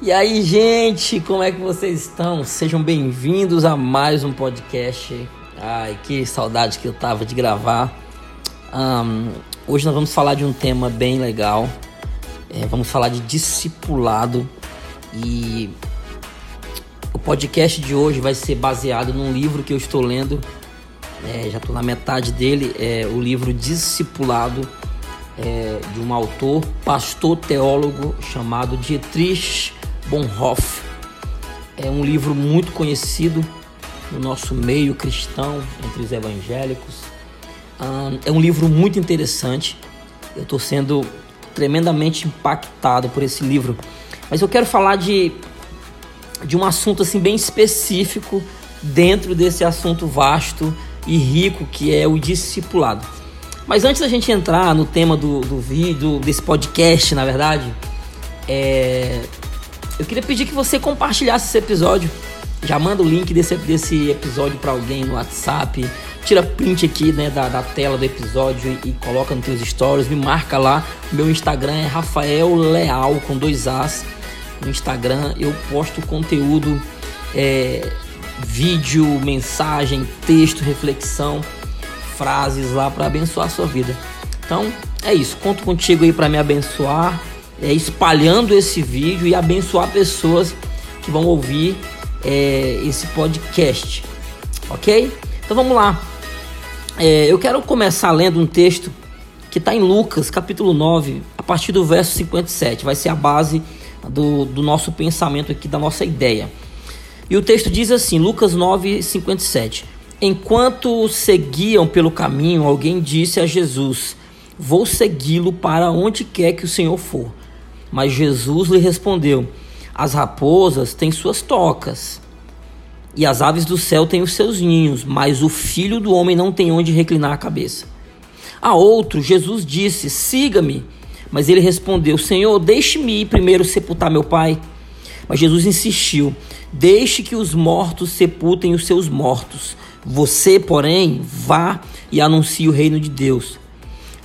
E aí, gente, como é que vocês estão? Sejam bem-vindos a mais um podcast. Ai, que saudade que eu tava de gravar. Um, hoje nós vamos falar de um tema bem legal. É, vamos falar de discipulado e o podcast de hoje vai ser baseado num livro que eu estou lendo. É, já estou na metade dele. É o livro Discipulado é, de um autor, pastor teólogo chamado Dietrich Bonhoeffer. É um livro muito conhecido no nosso meio cristão, entre os evangélicos. é um livro muito interessante. Eu estou sendo tremendamente impactado por esse livro. Mas eu quero falar de, de um assunto assim bem específico dentro desse assunto vasto e rico que é o discipulado. Mas antes da gente entrar no tema do, do vídeo, desse podcast, na verdade, é, eu queria pedir que você compartilhasse esse episódio. Já manda o link desse, desse episódio para alguém no WhatsApp. Tira print aqui né, da, da tela do episódio e, e coloca nos teus stories. Me marca lá. Meu Instagram é Rafael Leal com dois As. No Instagram eu posto conteúdo, é, vídeo, mensagem, texto, reflexão frases lá para abençoar a sua vida. Então é isso, conto contigo aí para me abençoar, é, espalhando esse vídeo e abençoar pessoas que vão ouvir é, esse podcast, ok? Então vamos lá. É, eu quero começar lendo um texto que está em Lucas, capítulo 9, a partir do verso 57. Vai ser a base do, do nosso pensamento aqui, da nossa ideia. E o texto diz assim, Lucas 9, 57. Enquanto seguiam pelo caminho, alguém disse a Jesus: Vou segui-lo para onde quer que o Senhor for. Mas Jesus lhe respondeu: As raposas têm suas tocas, e as aves do céu têm os seus ninhos, mas o filho do homem não tem onde reclinar a cabeça. A outro, Jesus disse: Siga-me. Mas ele respondeu: Senhor, deixe-me ir primeiro sepultar meu pai. Mas Jesus insistiu: Deixe que os mortos sepultem os seus mortos. Você, porém, vá e anuncie o reino de Deus.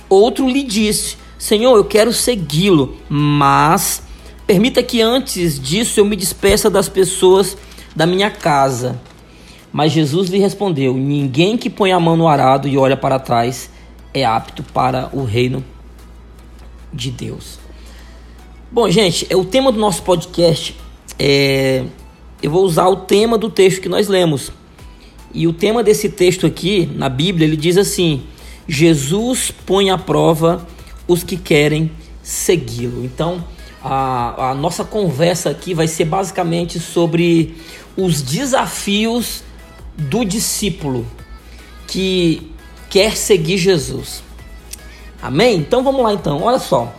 Outro lhe disse: Senhor, eu quero segui-lo, mas permita que antes disso eu me despeça das pessoas da minha casa. Mas Jesus lhe respondeu: Ninguém que põe a mão no arado e olha para trás é apto para o reino de Deus. Bom, gente, é o tema do nosso podcast. É, eu vou usar o tema do texto que nós lemos, e o tema desse texto aqui, na Bíblia, ele diz assim: Jesus põe à prova os que querem segui-lo. Então, a, a, nossa conversa aqui vai ser basicamente sobre os desafios do discípulo que quer seguir Jesus. Amém? Então vamos lá então. Olha só.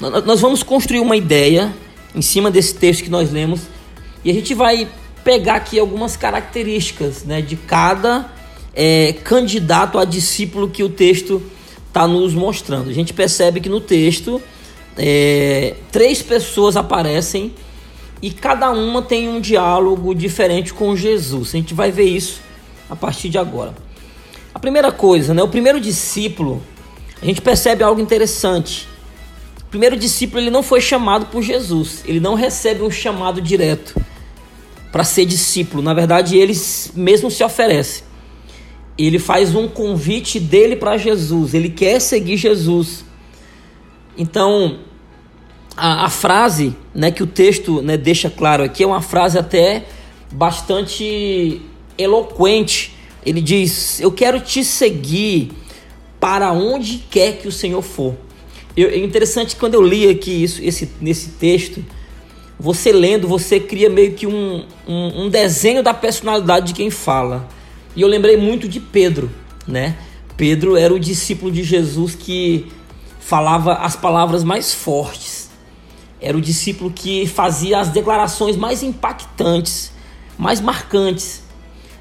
Nós vamos construir uma ideia em cima desse texto que nós lemos e a gente vai pegar aqui algumas características né, de cada é, candidato a discípulo que o texto está nos mostrando. A gente percebe que no texto é, três pessoas aparecem e cada uma tem um diálogo diferente com Jesus. A gente vai ver isso a partir de agora. A primeira coisa, né, o primeiro discípulo, a gente percebe algo interessante. O primeiro discípulo ele não foi chamado por Jesus, ele não recebe um chamado direto para ser discípulo. Na verdade, ele mesmo se oferece. Ele faz um convite dele para Jesus. Ele quer seguir Jesus. Então, a, a, frase né, que o texto né, deixa claro aqui é uma frase até bastante eloquente. Ele diz: Eu quero te seguir para onde quer que o Senhor for. Eu, é interessante quando eu li aqui isso, esse, nesse texto, você lendo, você cria meio que um, um, um, desenho da personalidade de quem fala. E eu lembrei muito de Pedro, né? Pedro era o discípulo de Jesus que falava as palavras mais fortes. Era o discípulo que fazia as declarações mais impactantes, mais marcantes.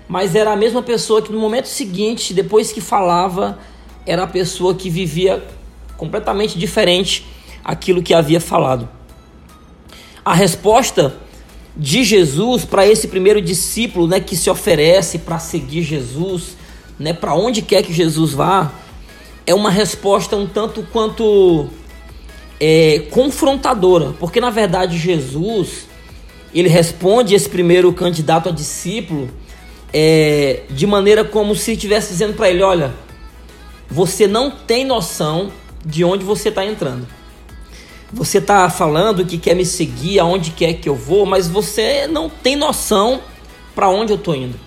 Mas era a mesma pessoa que no momento seguinte, depois que falava, era a pessoa que vivia completamente diferente aquilo que havia falado a resposta de Jesus para esse primeiro discípulo, né, que se oferece para seguir Jesus, né, para onde quer que Jesus vá, é uma resposta um tanto quanto é, confrontadora, porque na verdade Jesus ele responde esse primeiro candidato a discípulo é, de maneira como se estivesse dizendo para ele: olha, você não tem noção de onde você está entrando. Você está falando que quer me seguir aonde quer que eu vou, mas você não tem noção para onde eu estou indo.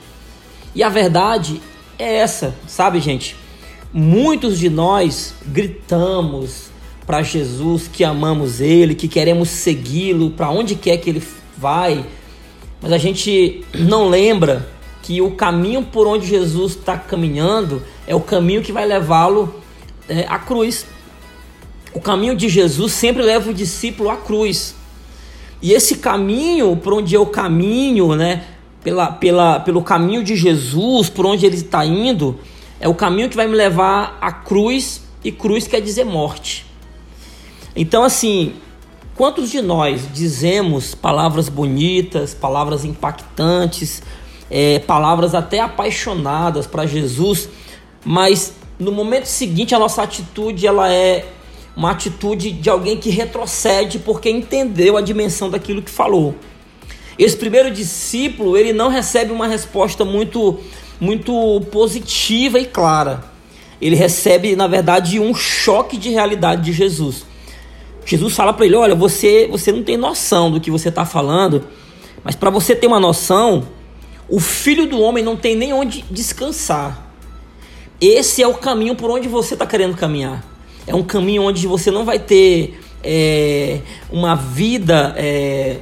E a verdade é essa, sabe, gente? Muitos de nós gritamos para Jesus que amamos Ele, que queremos segui-lo para onde quer que Ele vai, mas a gente não lembra que o caminho por onde Jesus está caminhando é o caminho que vai levá-lo é, à cruz. O caminho de Jesus sempre leva o discípulo à cruz. E esse caminho por onde eu caminho, né, pela, pela, pelo caminho de Jesus, por onde ele está indo, é o caminho que vai me levar à cruz, e cruz quer dizer morte. Então, assim, quantos de nós dizemos palavras bonitas, palavras impactantes, é, palavras até apaixonadas para Jesus, mas no momento seguinte a nossa atitude ela é uma atitude de alguém que retrocede porque entendeu a dimensão daquilo que falou. Esse primeiro discípulo ele não recebe uma resposta muito muito positiva e clara. Ele recebe, na verdade, um choque de realidade de Jesus. Jesus fala para ele: Olha, você, você não tem noção do que você está falando, mas para você ter uma noção, o filho do homem não tem nem onde descansar. Esse é o caminho por onde você está querendo caminhar. É um caminho onde você não vai ter é, uma vida, é,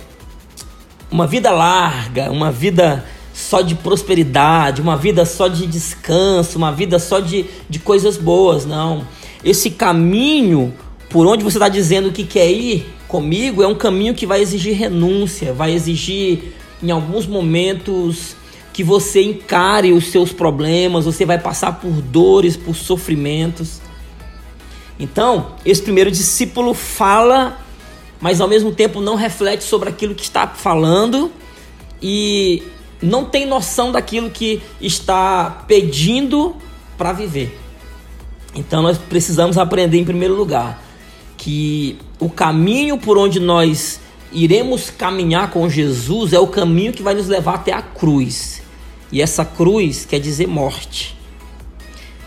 uma vida larga, uma vida só de prosperidade, uma vida só de descanso, uma vida só de, de coisas boas. Não. Esse caminho por onde você está dizendo que quer ir comigo é um caminho que vai exigir renúncia, vai exigir em alguns momentos que você encare os seus problemas, você vai passar por dores, por sofrimentos. Então, esse primeiro discípulo fala, mas ao mesmo tempo não reflete sobre aquilo que está falando e não tem noção daquilo que está pedindo para viver. Então, nós precisamos aprender em primeiro lugar que o caminho por onde nós iremos caminhar com Jesus é o caminho que vai nos levar até a cruz. E essa cruz quer dizer morte.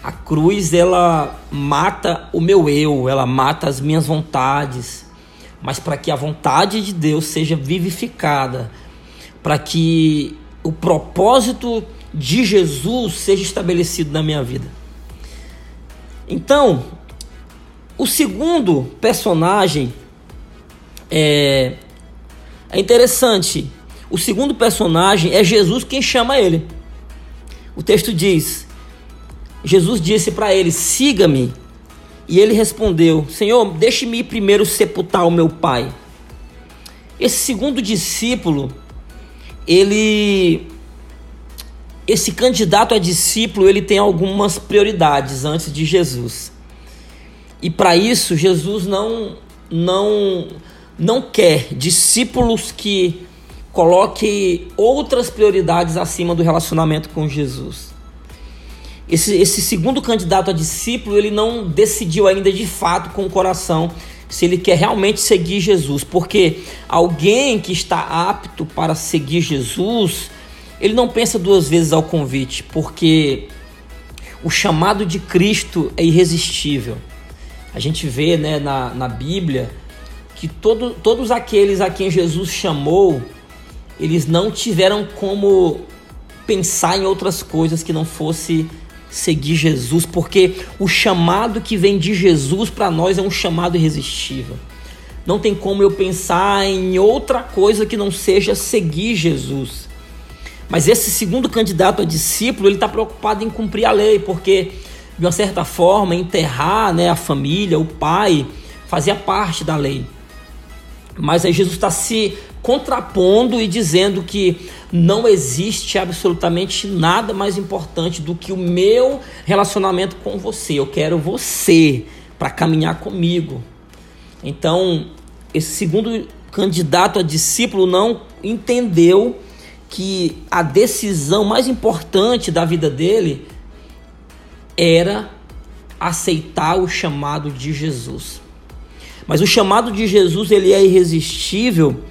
A cruz ela mata o meu eu, ela mata as minhas vontades. Mas para que a vontade de Deus seja vivificada, para que o propósito de Jesus seja estabelecido na minha vida. Então, o segundo personagem é, é interessante. O segundo personagem é Jesus quem chama ele. O texto diz: Jesus disse para ele: Siga-me. E ele respondeu: Senhor, deixe-me primeiro sepultar o meu pai. Esse segundo discípulo, ele esse candidato a discípulo, ele tem algumas prioridades antes de Jesus. E para isso, Jesus não, não, não quer discípulos que coloquem outras prioridades acima do relacionamento com Jesus. Esse, esse segundo candidato a discípulo, ele não decidiu ainda de fato com o coração se ele quer realmente seguir Jesus, porque alguém que está apto para seguir Jesus, ele não pensa duas vezes ao convite, porque o chamado de Cristo é irresistível. A gente vê né, na, na Bíblia que todo, todos aqueles a quem Jesus chamou, eles não tiveram como pensar em outras coisas que não fosse seguir Jesus, porque o chamado que vem de Jesus para nós é um chamado irresistível. Não tem como eu pensar em outra coisa que não seja seguir Jesus. Mas esse segundo candidato a discípulo, ele está preocupado em cumprir a lei, porque de uma certa forma, enterrar né, a família, o pai, fazia parte da lei. Mas aí Jesus está se contrapondo e dizendo que não existe absolutamente nada mais importante do que o meu relacionamento com você. Eu quero você para caminhar comigo. Então, esse segundo candidato a discípulo não entendeu que a decisão mais importante da vida dele era aceitar o chamado de Jesus. Mas o chamado de Jesus ele é irresistível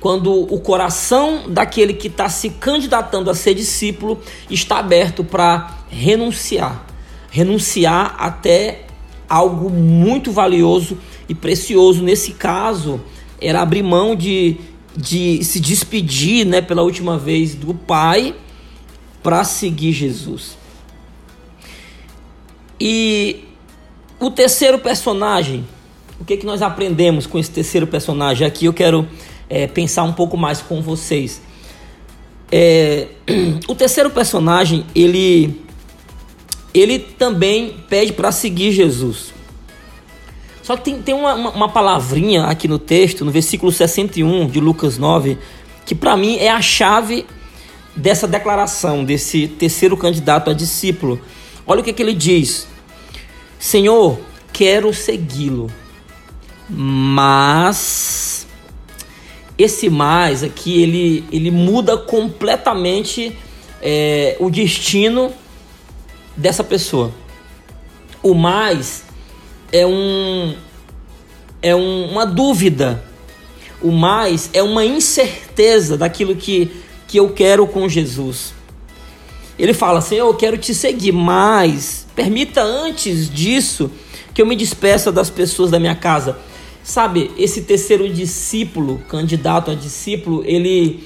quando o coração daquele que está se candidatando a ser discípulo está aberto para renunciar. Renunciar até algo muito valioso e precioso. Nesse caso, era abrir mão de, de se despedir né, pela última vez do Pai para seguir Jesus. E o terceiro personagem, o que, que nós aprendemos com esse terceiro personagem? Aqui eu quero é, pensar um pouco mais com vocês. É, o terceiro personagem, ele, ele também pede para seguir Jesus. Só que tem, tem uma, uma, palavrinha aqui no texto, no versículo 61 de Lucas 9, que para mim é a chave dessa declaração, desse terceiro candidato a discípulo. Olha o que, que ele diz: Senhor, quero segui-lo, mas esse mais aqui ele, ele muda completamente é, o destino dessa pessoa. O mais é um é um, uma dúvida. O mais é uma incerteza daquilo que, que eu quero com Jesus. Ele fala assim: Eu quero te seguir, mas permita antes disso que eu me despeça das pessoas da minha casa. Sabe, esse terceiro discípulo, candidato a discípulo, ele,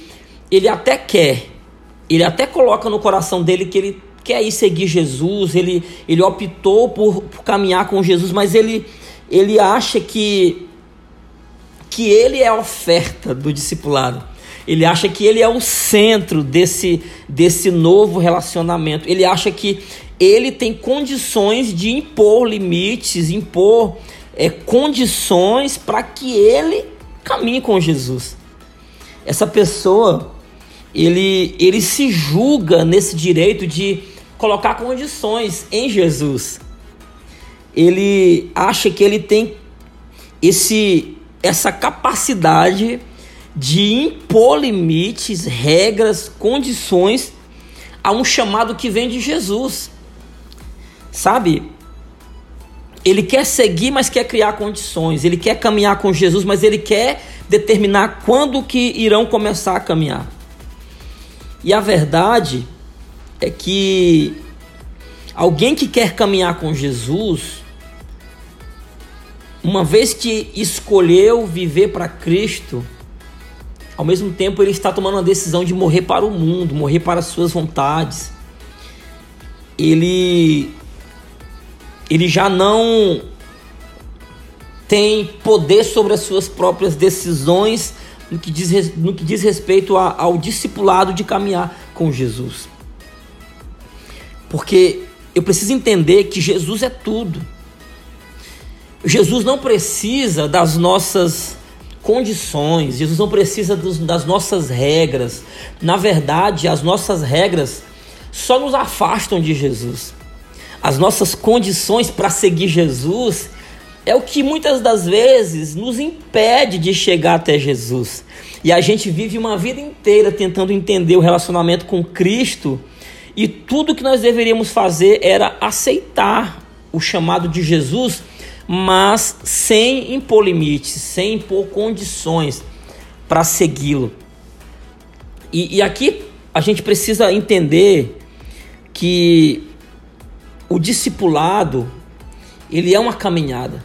ele até quer, ele até coloca no coração dele que ele quer ir seguir Jesus, ele, ele optou por, por caminhar com Jesus, mas ele, ele acha que, que ele é a oferta do discipulado. Ele acha que ele é o centro desse, desse novo relacionamento. Ele acha que ele tem condições de impor limites, impor é, condições para que ele caminhe com Jesus. Essa pessoa, ele, ele se julga nesse direito de colocar condições em Jesus. Ele acha que ele tem esse, essa capacidade de impor limites, regras, condições a um chamado que vem de Jesus. Sabe? Ele quer seguir, mas quer criar condições. Ele quer caminhar com Jesus, mas ele quer determinar quando que irão começar a caminhar. E a verdade é que alguém que quer caminhar com Jesus, uma vez que escolheu viver para Cristo, ao mesmo tempo ele está tomando uma decisão de morrer para o mundo, morrer para as suas vontades. Ele ele já não tem poder sobre as suas próprias decisões no que diz, no que diz respeito a, ao discipulado de caminhar com Jesus. Porque eu preciso entender que Jesus é tudo. Jesus não precisa das nossas condições, Jesus não precisa dos, das nossas regras. Na verdade, as nossas regras só nos afastam de Jesus as nossas condições para seguir Jesus é o que muitas das vezes nos impede de chegar até Jesus. E a gente vive uma vida inteira tentando entender o relacionamento com Cristo, e tudo que nós deveríamos fazer era aceitar o chamado de Jesus, mas sem impor limites, sem impor condições para segui-lo. E, e aqui a gente precisa entender que o discipulado, ele é uma caminhada.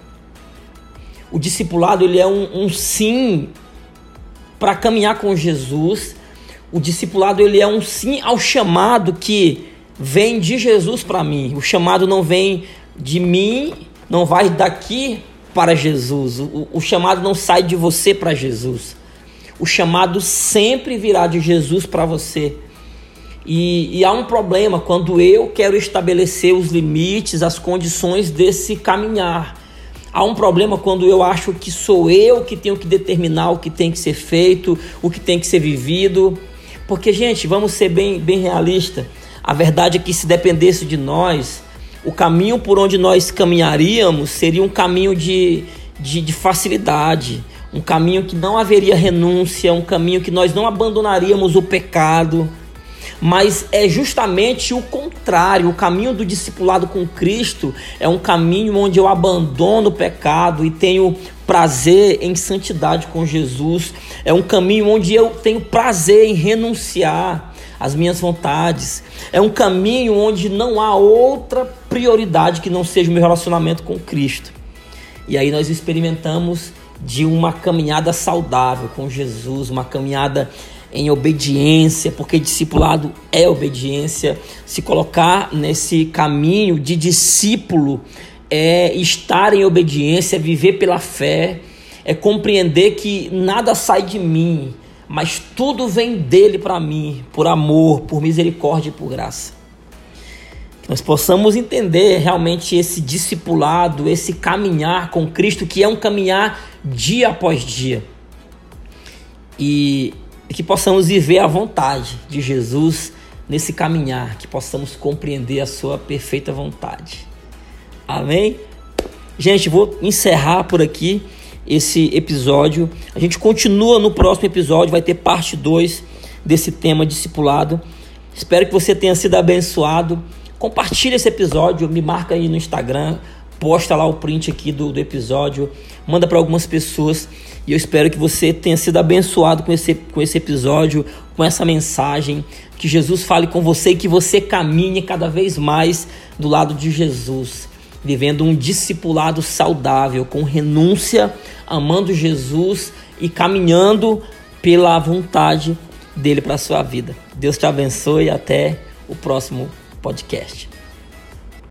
O discipulado, ele é um, um sim para caminhar com Jesus. O discipulado, ele é um sim ao chamado que vem de Jesus para mim. O chamado não vem de mim, não vai daqui para Jesus. O, o chamado não sai de você para Jesus. O chamado sempre virá de Jesus para você. E, e, há um problema quando eu quero estabelecer os limites, as condições desse caminhar. Há um problema quando eu acho que sou eu que tenho que determinar o que tem que ser feito, o que tem que ser vivido. Porque, gente, vamos ser bem, bem realistas. A verdade é que se dependesse de nós, o caminho por onde nós caminharíamos seria um caminho de, de, de facilidade, um caminho que não haveria renúncia, um caminho que nós não abandonaríamos o pecado mas é justamente o contrário. O caminho do discipulado com Cristo é um caminho onde eu abandono o pecado e tenho prazer em santidade com Jesus, é um caminho onde eu tenho prazer em renunciar às minhas vontades, é um caminho onde não há outra prioridade que não seja o meu relacionamento com Cristo. E aí nós experimentamos de uma caminhada saudável com Jesus, uma caminhada em obediência, porque discipulado é obediência. Se colocar nesse caminho de discípulo é estar em obediência, é viver pela fé, é compreender que nada sai de mim, mas tudo vem dele para mim, por amor, por misericórdia e por graça. Que nós possamos entender realmente esse discipulado, esse caminhar com Cristo, que é um caminhar dia após dia. Que possamos viver a vontade de Jesus nesse caminhar, que possamos compreender a sua perfeita vontade. Amém? Gente, vou encerrar por aqui esse episódio. A gente continua no próximo episódio, vai ter parte 2 desse tema discipulado. Espero que você tenha sido abençoado. Compartilhe esse episódio, me marca aí no Instagram, posta lá o print aqui do, do episódio, manda para algumas pessoas e eu espero que você tenha sido abençoado com esse, com esse episódio, com essa mensagem, que Jesus fale com você e que você caminhe cada vez mais do lado de Jesus, vivendo um discipulado saudável, com renúncia, amando Jesus e caminhando pela vontade dele para a sua vida. Deus te abençoe e até o próximo podcast.